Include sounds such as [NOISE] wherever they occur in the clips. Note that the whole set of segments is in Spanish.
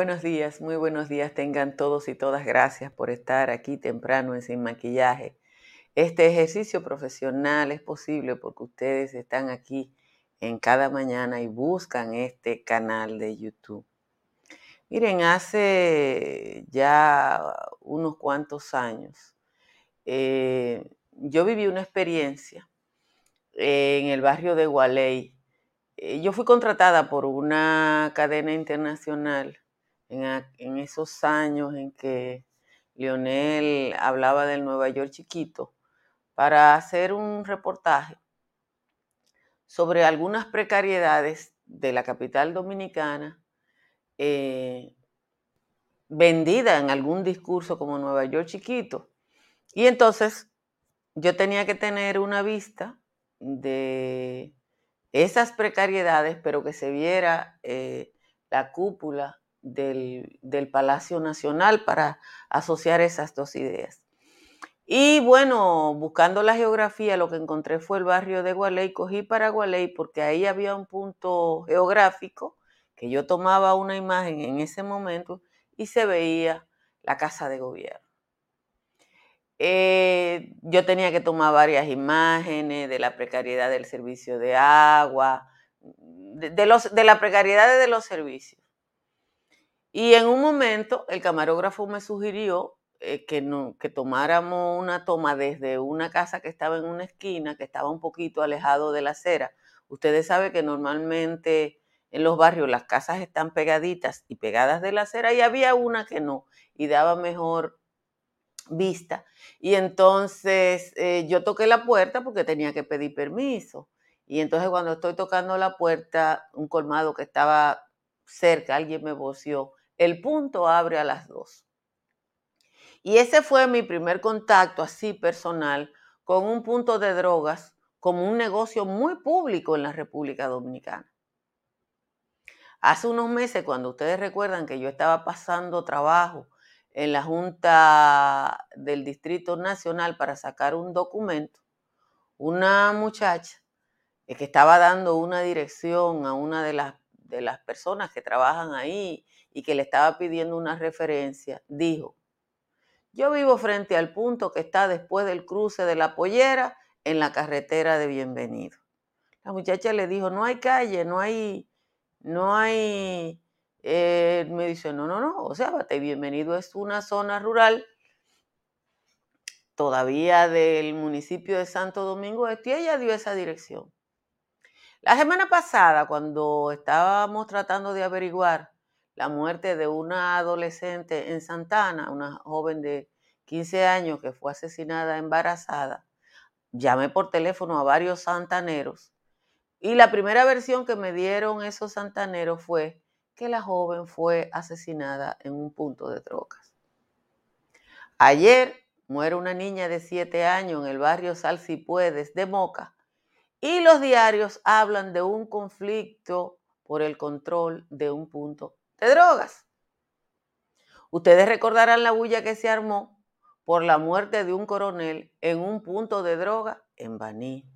Buenos días, muy buenos días tengan todos y todas. Gracias por estar aquí temprano en Sin Maquillaje. Este ejercicio profesional es posible porque ustedes están aquí en cada mañana y buscan este canal de YouTube. Miren, hace ya unos cuantos años, eh, yo viví una experiencia en el barrio de Gualey. Eh, yo fui contratada por una cadena internacional en, esos años en que Lionel hablaba del Nueva York chiquito para hacer un reportaje sobre algunas precariedades de la capital dominicana eh, vendida en algún discurso como Nueva York chiquito. Y entonces yo tenía que tener una vista de esas precariedades, pero que se viera eh, la cúpula del, Palacio Nacional para asociar esas dos ideas. Y bueno, buscando la geografía, lo que encontré fue el barrio de Gualey. Cogí para Gualey porque ahí había un punto geográfico que yo tomaba una imagen en ese momento y se veía la casa de gobierno. Eh, yo tenía que tomar varias imágenes de la precariedad del servicio de agua, de, los, de la precariedad de los servicios. Y en un momento el camarógrafo me sugirió eh, que, no, que tomáramos una toma desde una casa que estaba en una esquina, que estaba un poquito alejado de la acera. Ustedes saben que normalmente en los barrios las casas están pegaditas y pegadas de la acera y había una que no y daba mejor vista. Y entonces eh, yo toqué la puerta porque tenía que pedir permiso. Y entonces cuando estoy tocando la puerta, un colmado que estaba cerca, alguien me voció, el punto abre a las dos. Y ese fue mi primer contacto así personal con un punto de drogas como un negocio muy público en la República Dominicana. Hace unos meses, cuando ustedes recuerdan que yo estaba pasando trabajo en la Junta del Distrito Nacional para sacar un documento, una muchacha eh, que estaba dando una dirección a una de las, de las personas que trabajan ahí y que le estaba pidiendo una referencia, dijo, yo vivo frente al punto que está después del cruce de la pollera en la carretera de Bienvenido. La muchacha le dijo, no hay calle, no hay, no hay eh, me dice, no, no, no, o sea, Bate Bienvenido es una zona rural todavía del municipio de Santo Domingo Este y ella dio esa dirección. La semana pasada, cuando estábamos tratando de averiguar la muerte de una adolescente en Santana, una joven de 15 años que fue asesinada embarazada, llamé por teléfono a varios santaneros y la primera versión que me dieron esos santaneros fue que la joven fue asesinada en un punto de drogas. Ayer muere una niña de 7 años en el barrio Salsipuedes de Moca y los diarios hablan de un conflicto por el control de un punto drogas. Ustedes recordarán la bulla que se armó por la muerte de un coronel en un punto de droga en Baní.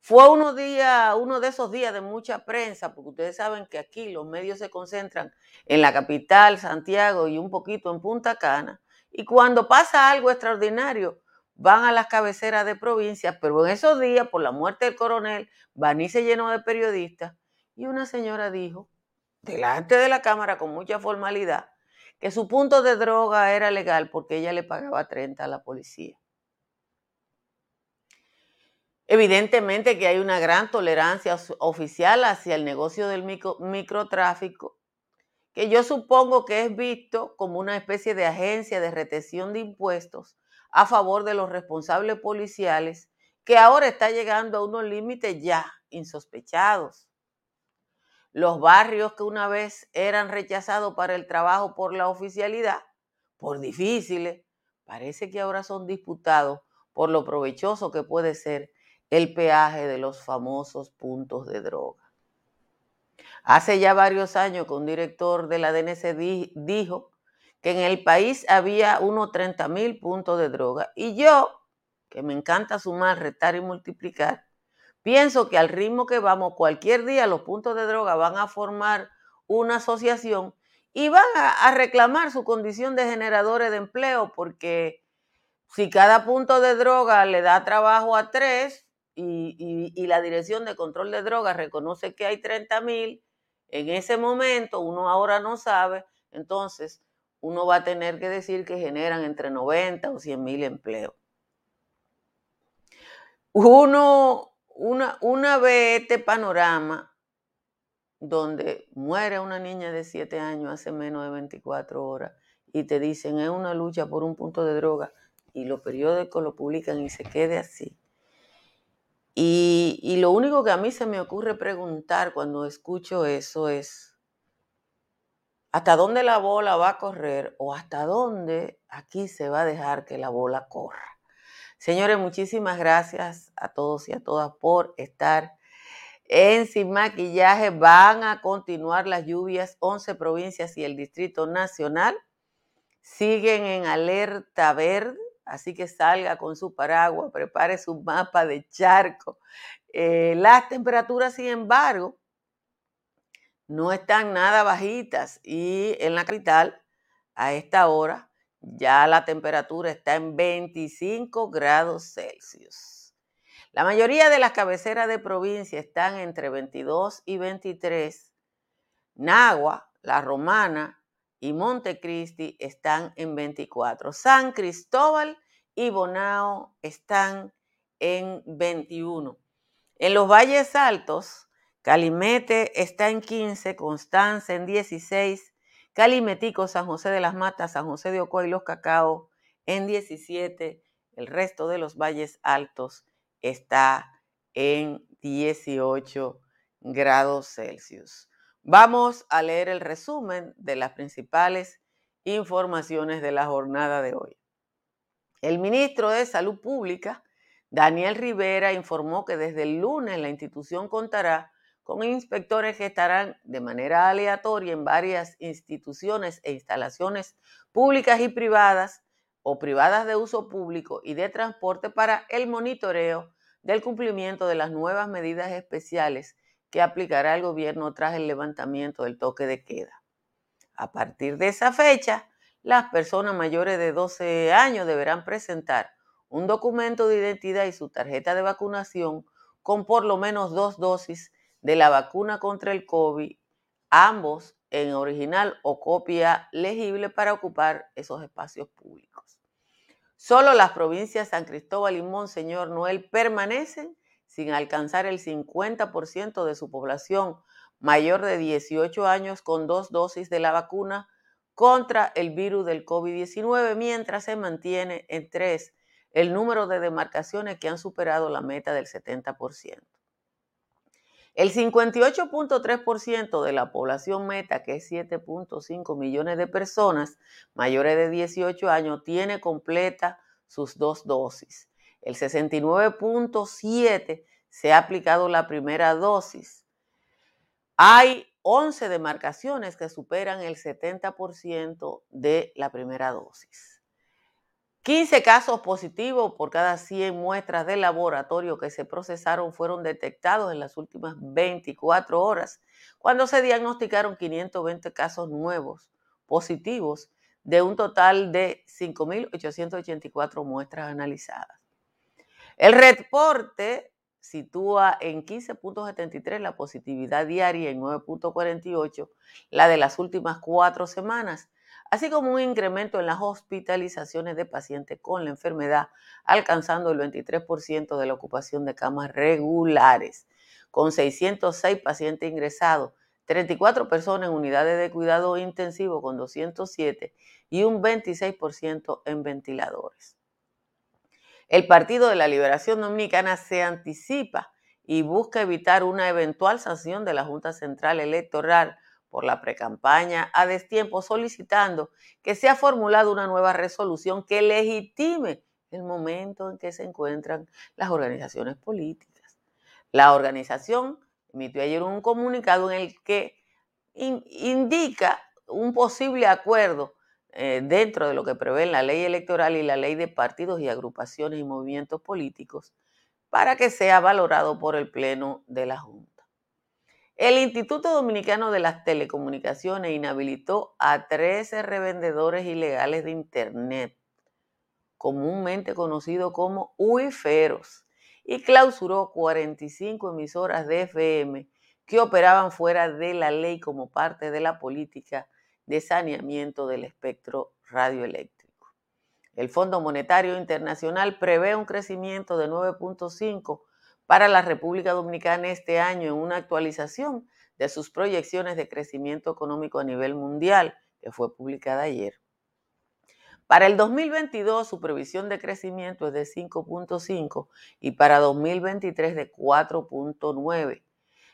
Fue uno, día, uno de esos días de mucha prensa, porque ustedes saben que aquí los medios se concentran en la capital, Santiago y un poquito en Punta Cana. Y cuando pasa algo extraordinario, van a las cabeceras de provincias, pero en esos días, por la muerte del coronel, Baní se llenó de periodistas y una señora dijo, delante de la cámara con mucha formalidad, que su punto de droga era legal porque ella le pagaba 30 a la policía. Evidentemente que hay una gran tolerancia oficial hacia el negocio del microtráfico, que yo supongo que es visto como una especie de agencia de retención de impuestos a favor de los responsables policiales, que ahora está llegando a unos límites ya insospechados. Los barrios que una vez eran rechazados para el trabajo por la oficialidad, por difíciles, parece que ahora son disputados por lo provechoso que puede ser el peaje de los famosos puntos de droga. Hace ya varios años que un director de la DNC dijo que en el país había unos 30 mil puntos de droga y yo, que me encanta sumar, restar y multiplicar, pienso que al ritmo que vamos, cualquier día los puntos de droga van a formar una asociación y van a, reclamar su condición de generadores de empleo porque si cada punto de droga le da trabajo a tres y, y la Dirección de Control de Drogas reconoce que hay 30 mil, en ese momento uno ahora no sabe, entonces uno va a tener que decir que generan entre 90 o 100 mil empleos. Uno, una, una ve este panorama donde muere una niña de 7 años hace menos de 24 horas y te dicen es una lucha por un punto de droga y los periódicos lo publican y se quede así. Y, y lo único que a mí se me ocurre preguntar cuando escucho eso es, ¿hasta dónde la bola va a correr o hasta dónde aquí se va a dejar que la bola corra? Señores, muchísimas gracias a todos y a todas por estar en Sin Maquillaje van a continuar las lluvias, 11 provincias y el Distrito Nacional siguen en alerta verde, así que salga con su paraguas, prepare su mapa de charco. Eh, las temperaturas, sin embargo, no están nada bajitas y en la capital, a esta hora, ya la temperatura está en 25 grados Celsius. La mayoría de las cabeceras de provincia están entre 22 y 23. Nagua, La Romana y Montecristi están en 24. San Cristóbal y Bonao están en 21. En los valles altos, Calimete está en 15, Constanza en 16, Calimetico, San José de las Matas, San José de Ocoa y Los Cacao en 17, el resto de los valles altos está en 18 grados Celsius. Vamos a leer el resumen de las principales informaciones de la jornada de hoy. El ministro de Salud Pública, Daniel Rivera, informó que desde el lunes la institución contará con inspectores que estarán de manera aleatoria en varias instituciones e instalaciones públicas y privadas o privadas de uso público y de transporte para el monitoreo del cumplimiento de las nuevas medidas especiales que aplicará el gobierno tras el levantamiento del toque de queda. A partir de esa fecha, las personas mayores de 12 años deberán presentar un documento de identidad y su tarjeta de vacunación con por lo menos dos dosis de la vacuna contra el COVID, ambos en original o copia legible para ocupar esos espacios públicos. Solo las provincias San Cristóbal y Monseñor Noel permanecen sin alcanzar el 50% de su población mayor de 18 años con dos dosis de la vacuna contra el virus del COVID-19, mientras se mantiene en tres el número de demarcaciones que han superado la meta del 70%. El 58.3% de la población meta, que es 7.5 millones de personas mayores de 18 años, tiene completa sus dos dosis. El 69.7 se ha aplicado la primera dosis. Hay 11 demarcaciones que superan el 70% de la primera dosis. 15 casos positivos por cada 100 muestras de laboratorio que se procesaron fueron detectados en las últimas 24 horas, cuando se diagnosticaron 520 casos nuevos positivos de un total de 5.884 muestras analizadas. El reporte sitúa en 15.73 la positividad diaria y en 9.48 la de las últimas cuatro semanas así como un incremento en las hospitalizaciones de pacientes con la enfermedad, alcanzando el 23% de la ocupación de camas regulares, con 606 pacientes ingresados, 34 personas en unidades de cuidado intensivo con 207 y un 26% en ventiladores. El Partido de la Liberación Dominicana se anticipa y busca evitar una eventual sanción de la Junta Central Electoral por la precampaña a destiempo, solicitando que sea formulada una nueva resolución que legitime el momento en que se encuentran las organizaciones políticas. La organización emitió ayer un comunicado en el que indica un posible acuerdo eh, dentro de lo que prevé la ley electoral y la ley de partidos y agrupaciones y movimientos políticos para que sea valorado por el Pleno de la Junta. El Instituto Dominicano de las Telecomunicaciones inhabilitó a 13 revendedores ilegales de Internet, comúnmente conocidos como UIFeros, y clausuró 45 emisoras de FM que operaban fuera de la ley como parte de la política de saneamiento del espectro radioeléctrico. El Fondo Monetario Internacional prevé un crecimiento de 9.5 para la República Dominicana este año en una actualización de sus proyecciones de crecimiento económico a nivel mundial que fue publicada ayer. Para el 2022 su previsión de crecimiento es de 5.5 y para 2023 de 4.9.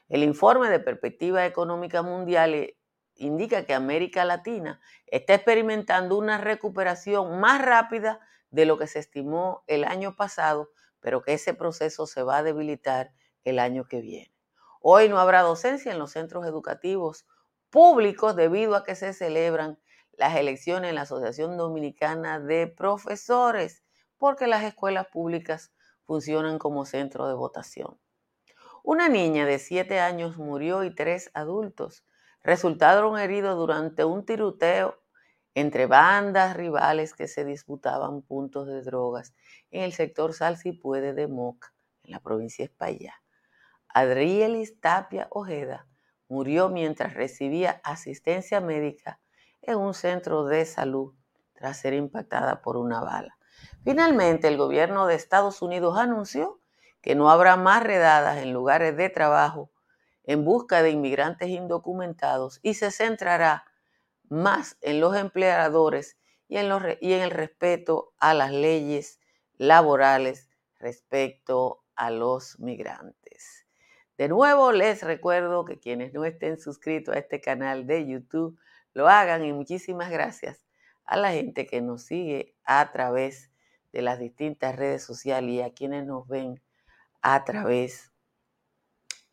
El informe de perspectiva económica mundial eh, indica que América Latina está experimentando una recuperación más rápida de lo que se estimó el año pasado, pero que ese proceso se va a debilitar el año que viene. Hoy no habrá docencia en los centros educativos públicos debido a que se celebran las elecciones en la Asociación Dominicana de Profesores, porque las escuelas públicas funcionan como centro de votación. Una niña de 7 años murió y tres adultos resultaron heridos durante un tiroteo entre bandas rivales que se disputaban puntos de drogas en el sector Salsipuede de Moca, en la provincia de España. Adrielis Tapia Ojeda murió mientras recibía asistencia médica en un centro de salud tras ser impactada por una bala. Finalmente, el gobierno de Estados Unidos anunció que no habrá más redadas en lugares de trabajo en busca de inmigrantes indocumentados y se centrará más en los empleadores y en, y en el respeto a las leyes laborales respecto a los migrantes. De nuevo, les recuerdo que quienes no estén suscritos a este canal de YouTube lo hagan y muchísimas gracias a la gente que nos sigue a través de las distintas redes sociales y a quienes nos ven a través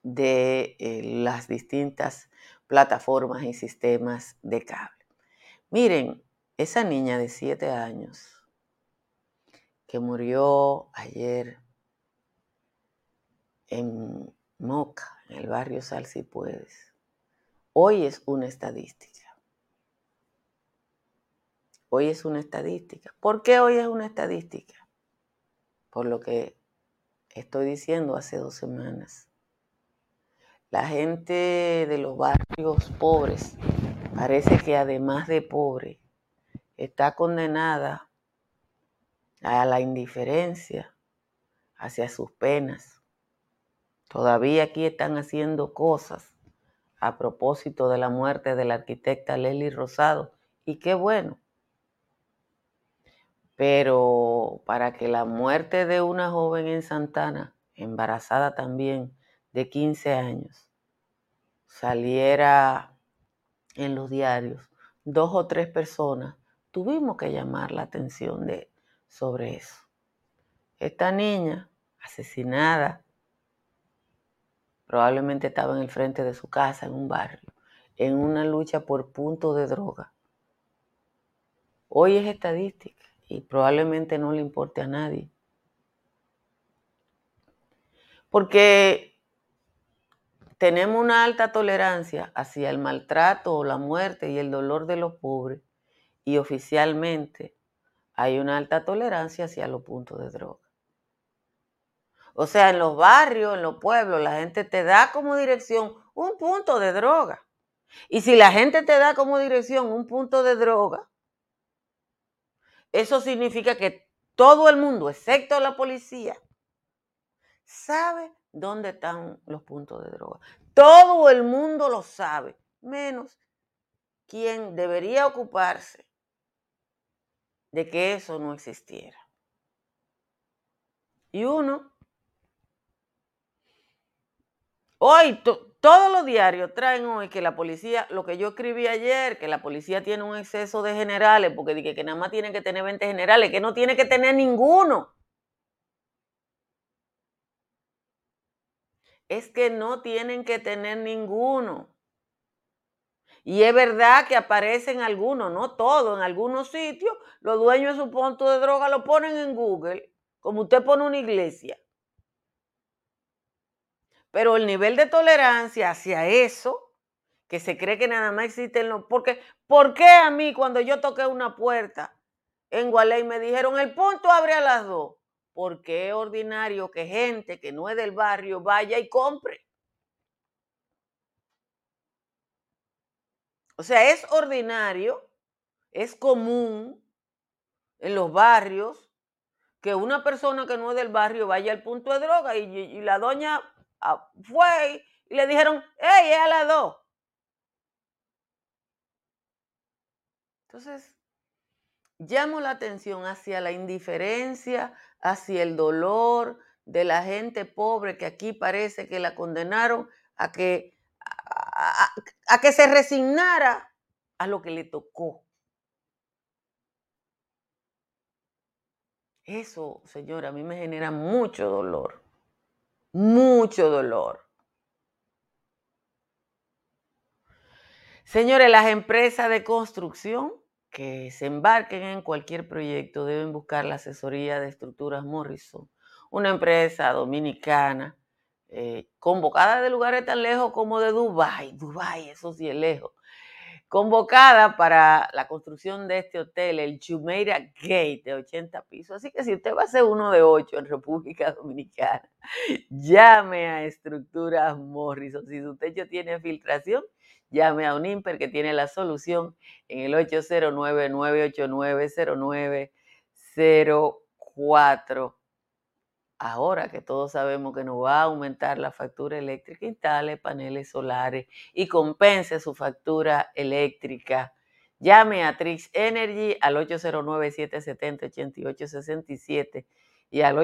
de eh, las distintas plataformas y sistemas de cable. Miren, esa niña de siete años que murió ayer en Moca, en el barrio Salsipuedes, hoy es una estadística. Hoy es una estadística. ¿Por qué hoy es una estadística? Por lo que estoy diciendo hace dos semanas. La gente de los barrios pobres parece que además de pobre, está condenada a la indiferencia hacia sus penas. Todavía aquí están haciendo cosas a propósito de la muerte de la arquitecta Lely Rosado, y qué bueno. Pero para que la muerte de una joven en Santana, embarazada también, de 15 años, saliera en los diarios, dos o tres personas, tuvimos que llamar la atención de, sobre eso. Esta niña asesinada probablemente estaba en el frente de su casa, en un barrio, en una lucha por punto de droga. Hoy es estadística y probablemente no le importe a nadie. Porque tenemos una alta tolerancia hacia el maltrato o la muerte y el dolor de los pobres y oficialmente hay una alta tolerancia hacia los puntos de droga. O sea, en los barrios, en los pueblos, la gente te da como dirección un punto de droga. Y si la gente te da como dirección un punto de droga, eso significa que todo el mundo, excepto la policía, sabe dónde están los puntos de droga. Todo el mundo lo sabe, menos quien debería ocuparse de que eso no existiera. Y uno Hoy todos los diarios traen hoy que la policía, lo que yo escribí ayer, que la policía tiene un exceso de generales, porque dije que nada más tiene que tener 20 generales, que no tiene que tener ninguno. Es que no tienen que tener ninguno. Y es verdad que aparecen algunos, no todos, en algunos sitios, los dueños de su punto de droga lo ponen en Google, como usted pone una iglesia. Pero el nivel de tolerancia hacia eso, que se cree que nada más existen los... Porque, ¿Por qué a mí cuando yo toqué una puerta en Gualey me dijeron el punto abre a las dos? Porque es ordinario que gente que no es del barrio vaya y compre. O sea, es ordinario, es común en los barrios que una persona que no es del barrio vaya al punto de droga y, la doña Ah, fue y le dijeron, hey, es a las dos. Entonces, llamo la atención hacia la indiferencia, hacia el dolor de la gente pobre que aquí parece que la condenaron a que, a que se resignara a lo que le tocó. Eso, señora, a mí me genera mucho dolor mucho dolor. Señores, las empresas de construcción que se embarquen en cualquier proyecto deben buscar la asesoría de estructuras Morrison, una empresa dominicana eh, convocada de lugares tan lejos como de Dubái. Dubái, eso sí es lejos convocada para la construcción de este hotel, el Chumeira Gate, de 80 pisos. Así que si usted va a ser uno de ocho en República Dominicana, [LAUGHS] llame a Estructuras Morrison. Si su techo tiene filtración, llame a un IMPER que tiene la solución en el 809-989-0904 ahora que todos sabemos que nos va a aumentar la factura eléctrica, instale paneles solares y compense su factura eléctrica. Llame a Trix Energy al 809-770-8867 y al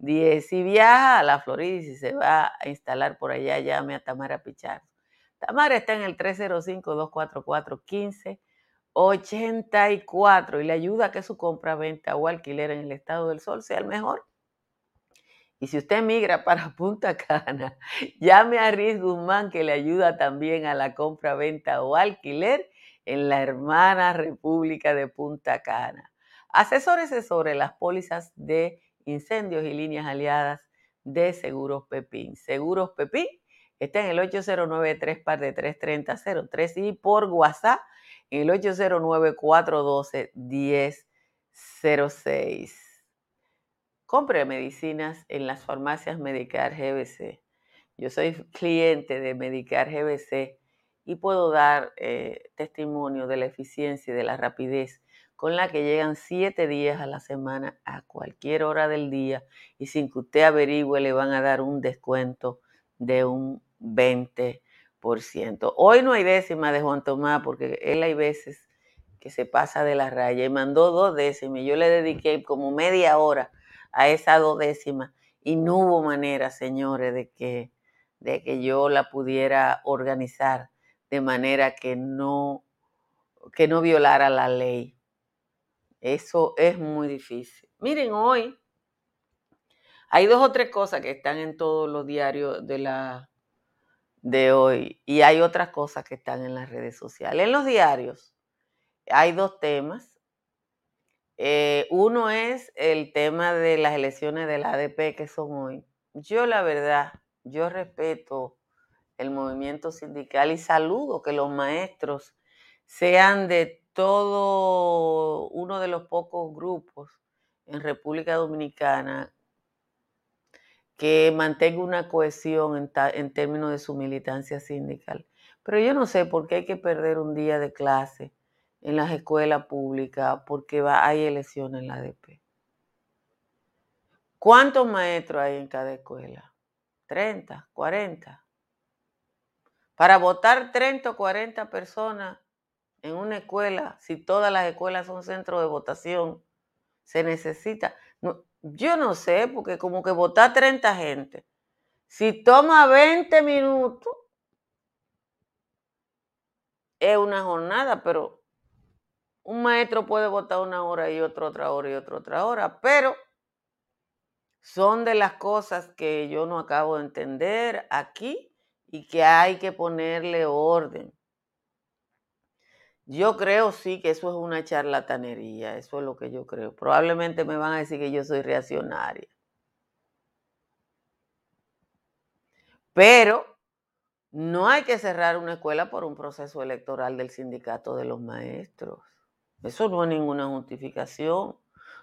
809-910-2910. Si viaja a la Florida y si se va a instalar por allá, llame a Tamara Pichar. Tamara está en el 305-244-15 84 y le ayuda a que su compra, venta o alquiler en el estado del sol sea el mejor. Y si usted migra para [LAUGHS] Punta Cana, llame a Riz Guzmán que le ayuda también a la compra, venta o alquiler en la hermana República de Punta Cana. Asesórese sobre las pólizas de incendios y líneas aliadas de Seguros Pepín. Seguros Pepín está en el 809 3 de 330 03 y por WhatsApp el 809-412-1006. Compre medicinas en las farmacias Medicar GBC. Yo soy cliente de Medicar GBC y puedo dar eh, testimonio de la eficiencia y de la rapidez con la que llegan siete días a la semana a cualquier hora del día y sin que usted averigüe le van a dar un descuento de un 20%. Hoy no hay décima de Juan Tomás porque él hay veces que se pasa de la raya y mandó dos décimas yo le dediqué como media hora a esa dos décimas y no hubo manera, señores, de que, de que yo la pudiera organizar de manera que no, que no violara la ley. Eso es muy difícil. Miren, hoy hay dos o tres cosas que están en todos los diarios de la, de hoy. Y hay otras cosas que están en las redes sociales. En los diarios hay dos temas. Eh, uno es el tema de las elecciones del ADP que son hoy. Yo la verdad, yo respeto el movimiento sindical y saludo que los maestros sean de todo uno de los pocos grupos en República Dominicana que mantenga una cohesión en, términos de su militancia sindical. Pero yo no sé por qué hay que perder un día de clase en las escuelas públicas porque hay elecciones en la ADP. ¿Cuántos maestros hay en cada escuela? 30, 40. Para votar 30 o 40 personas en una escuela, si todas las escuelas son centros de votación, se necesita. yo no sé, porque como que votar 30 gente, si toma 20 minutos, es una jornada, pero un maestro puede votar una hora y otro otra hora y otro otra hora, pero son de las cosas que yo no acabo de entender aquí y que hay que ponerle orden. Yo creo sí que eso es una charlatanería, eso es lo que yo creo. Probablemente me van a decir que yo soy reaccionaria. Pero no hay que cerrar una escuela por un proceso electoral del sindicato de los maestros. Eso no es ninguna justificación.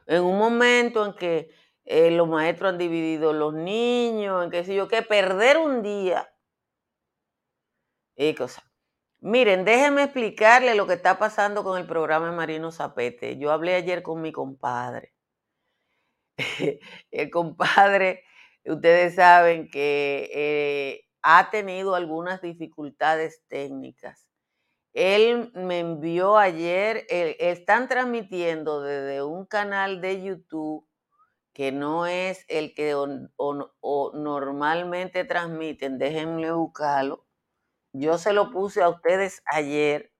En un momento en que eh, los maestros han dividido los niños, en que sé yo, que perder un día y cosas. Miren, déjenme explicarle lo que está pasando con el programa de Marino Zapete. Yo hablé ayer con mi compadre. [LAUGHS] el compadre, ustedes saben que eh, ha tenido algunas dificultades técnicas. Él me envió ayer, están transmitiendo desde un canal de YouTube que no es el que normalmente transmiten, déjenme buscarlo yo se lo puse a ustedes ayer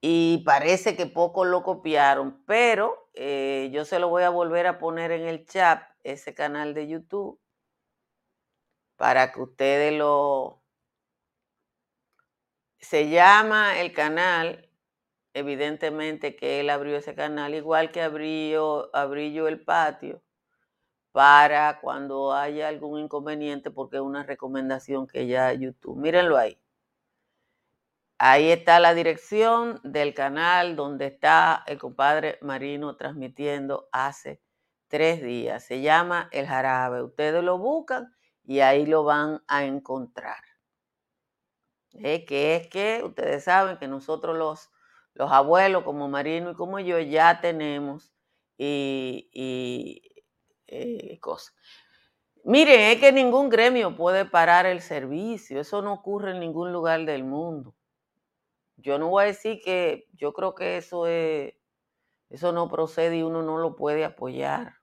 y parece que pocos lo copiaron, pero eh, yo se lo voy a volver a poner en el chat, ese canal de YouTube, para que ustedes lo... Se llama el canal, evidentemente que él abrió ese canal, igual que abrió, abrí yo el patio para cuando haya algún inconveniente, porque es una recomendación que ya YouTube. Mírenlo ahí. Ahí está la dirección del canal donde está el compadre Marino transmitiendo hace tres días. Se llama El Jarabe. Ustedes lo buscan y ahí lo van a encontrar. Que es que ustedes saben que nosotros los, los abuelos como Marino y como yo ya tenemos y, y eh, cosas. Miren, es que ningún gremio puede parar el servicio, eso no ocurre en ningún lugar del mundo. Yo no voy a decir que yo creo que eso es, eso no procede y uno no lo puede apoyar.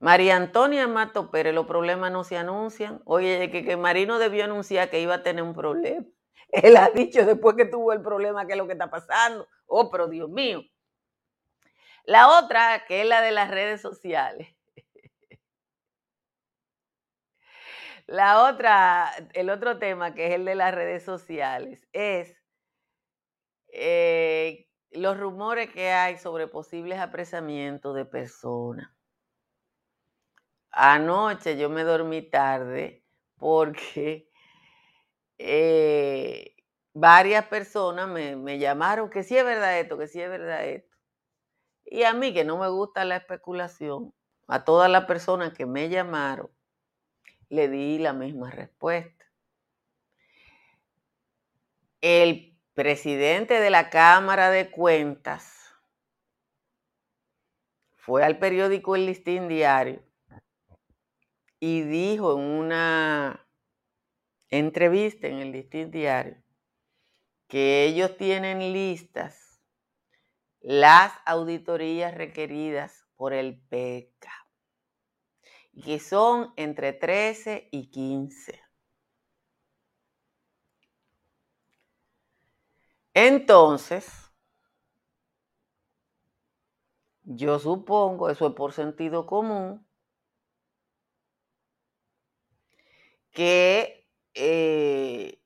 María Antonia Mato Pérez, los problemas no se anuncian. Oye, que, que Marino debió anunciar que iba a tener un problema. [LAUGHS] Él ha dicho después que tuvo el problema que es lo que está pasando. Oh, pero Dios mío. La otra, que es la de las redes sociales. La otra, el otro tema, que es el de las redes sociales, es eh, los rumores que hay sobre posibles apresamientos de personas. Anoche yo me dormí tarde porque eh, varias personas me, me, llamaron que sí es verdad esto, que sí es verdad esto. Y a mí que no me gusta la especulación, a todas las personas que me llamaron, le di la misma respuesta. El presidente de la Cámara de Cuentas fue al periódico El Listín Diario y dijo en una entrevista en el Listín Diario que ellos tienen listas las auditorías requeridas por el PECA, que son entre 13 y 15. Entonces, yo supongo, eso es por sentido común, que eh,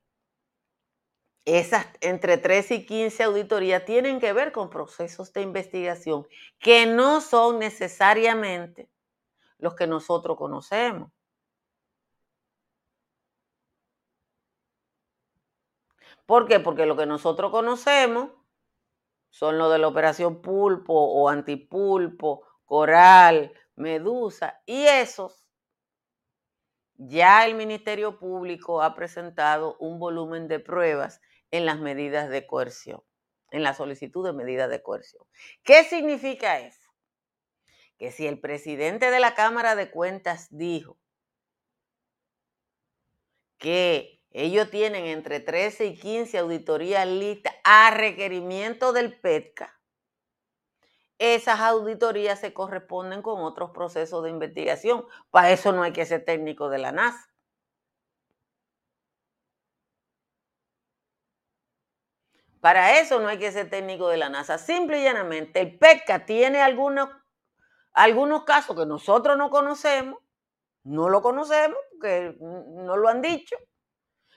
esas entre 13 y 15 auditorías tienen que ver con procesos de investigación que no son necesariamente los que nosotros conocemos. ¿Por qué? Porque lo que nosotros conocemos son los de la operación pulpo o antipulpo, coral, medusa, y esos ya el Ministerio Público ha presentado un volumen de pruebas en las medidas de coerción, en la solicitud de medidas de coerción. ¿Qué significa eso? Que si el presidente de la Cámara de Cuentas dijo que ellos tienen entre 13 y 15 auditorías listas a requerimiento del PETCA, esas auditorías se corresponden con otros procesos de investigación. Para eso no hay que ser técnico de la NASA. Para eso no hay que ser técnico de la NASA. Simple y llanamente, el PECA tiene algunos, algunos casos que nosotros no conocemos, no lo conocemos, que no lo han dicho.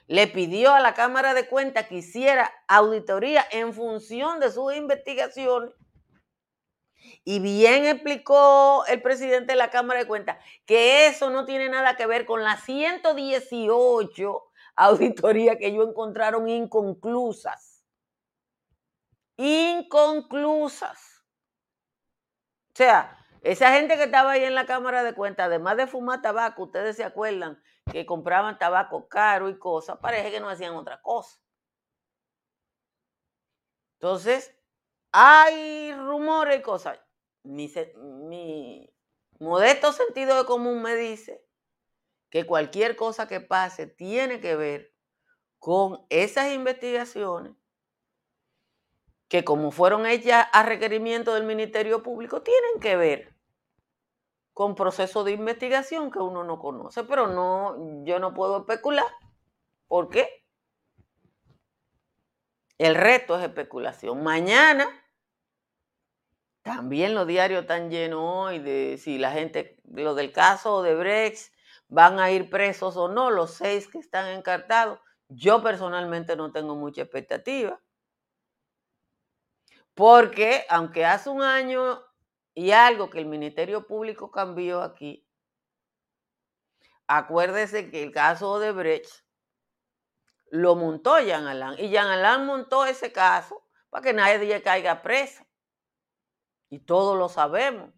Le pidió a la Cámara de Cuentas que hiciera auditoría en función de sus investigaciones y bien explicó el presidente de la Cámara de Cuentas que eso no tiene nada que ver con las 118 auditorías que ellos encontraron inconclusas. Inconclusas. O sea, esa gente que estaba ahí en la Cámara de Cuentas, además de fumar tabaco, ustedes se acuerdan que compraban tabaco caro y cosas, parece que no hacían otra cosa. Entonces, hay rumores y cosas mi, modesto sentido de común me dice que cualquier cosa que pase tiene que ver con esas investigaciones que como fueron hechas a requerimiento del Ministerio Público, tienen que ver con procesos de investigación que uno no conoce, pero no, yo no puedo especular. ¿Por qué? El reto es especulación. Mañana también los diarios están llenos hoy de si la gente, lo del caso de Brex, van a ir presos o no, los seis que están encartados. Yo personalmente no tengo mucha expectativa. Porque aunque hace un año y algo que el Ministerio Público cambió aquí, acuérdese que el caso de Brecht lo montó Jean Alain. Y Jean Alain montó ese caso para que nadie caiga preso. Y todos lo sabemos.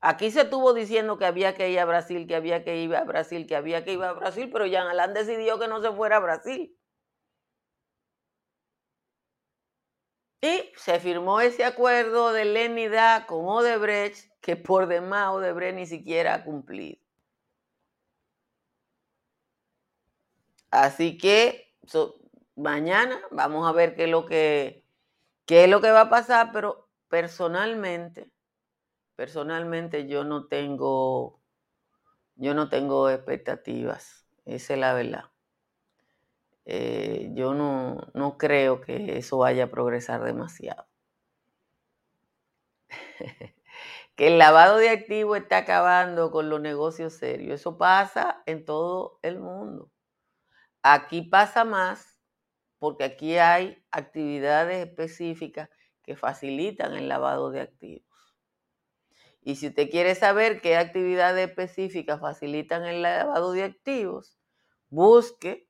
Aquí se estuvo diciendo que había que ir a Brasil, que había que ir a Brasil, que había que ir a Brasil, pero Jean Alain decidió que no se fuera a Brasil. Y se firmó ese acuerdo de lenidad con Odebrecht, que por demás Odebrecht ni siquiera ha cumplido. Así que mañana vamos a ver qué es lo que, qué es lo que va a pasar, pero personalmente, personalmente yo no tengo, yo no tengo expectativas, esa es la verdad. Eh, yo no, no creo que eso vaya a progresar demasiado. [LAUGHS] que el lavado de activos está acabando con los negocios serios. Eso pasa en todo el mundo. Aquí pasa más porque aquí hay actividades específicas que facilitan el lavado de activos. Y si usted quiere saber qué actividades específicas facilitan el lavado de activos, busque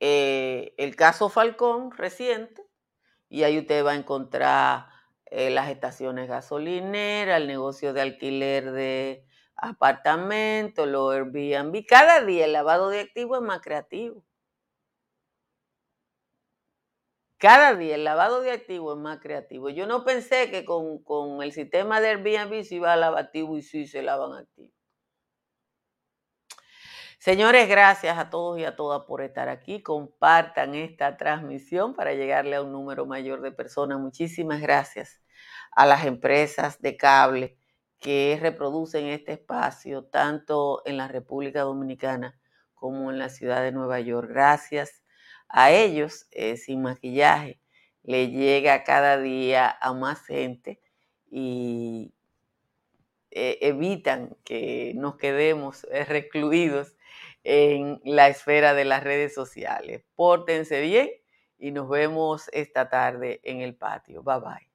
eh, el caso Falcón reciente y ahí usted va a encontrar eh, las estaciones gasolineras, el negocio de alquiler de apartamentos, los Airbnb. Cada día el lavado de activos es más creativo. Cada día el lavado de activos es más creativo. Yo no pensé que con, el sistema de Airbnb se iba a lavar activos y sí se lavan activos. Señores, gracias a todos y a todas por estar aquí. Compartan esta transmisión para llegarle a un número mayor de personas. Muchísimas gracias a las empresas de cable que reproducen este espacio, tanto en la República Dominicana como en la ciudad de Nueva York. Gracias a ellos eh, sin maquillaje le llega cada día a más gente y eh, evitan que nos quedemos eh, recluidos en la esfera de las redes sociales. Pórtense bien y nos vemos esta tarde en el patio. Bye bye.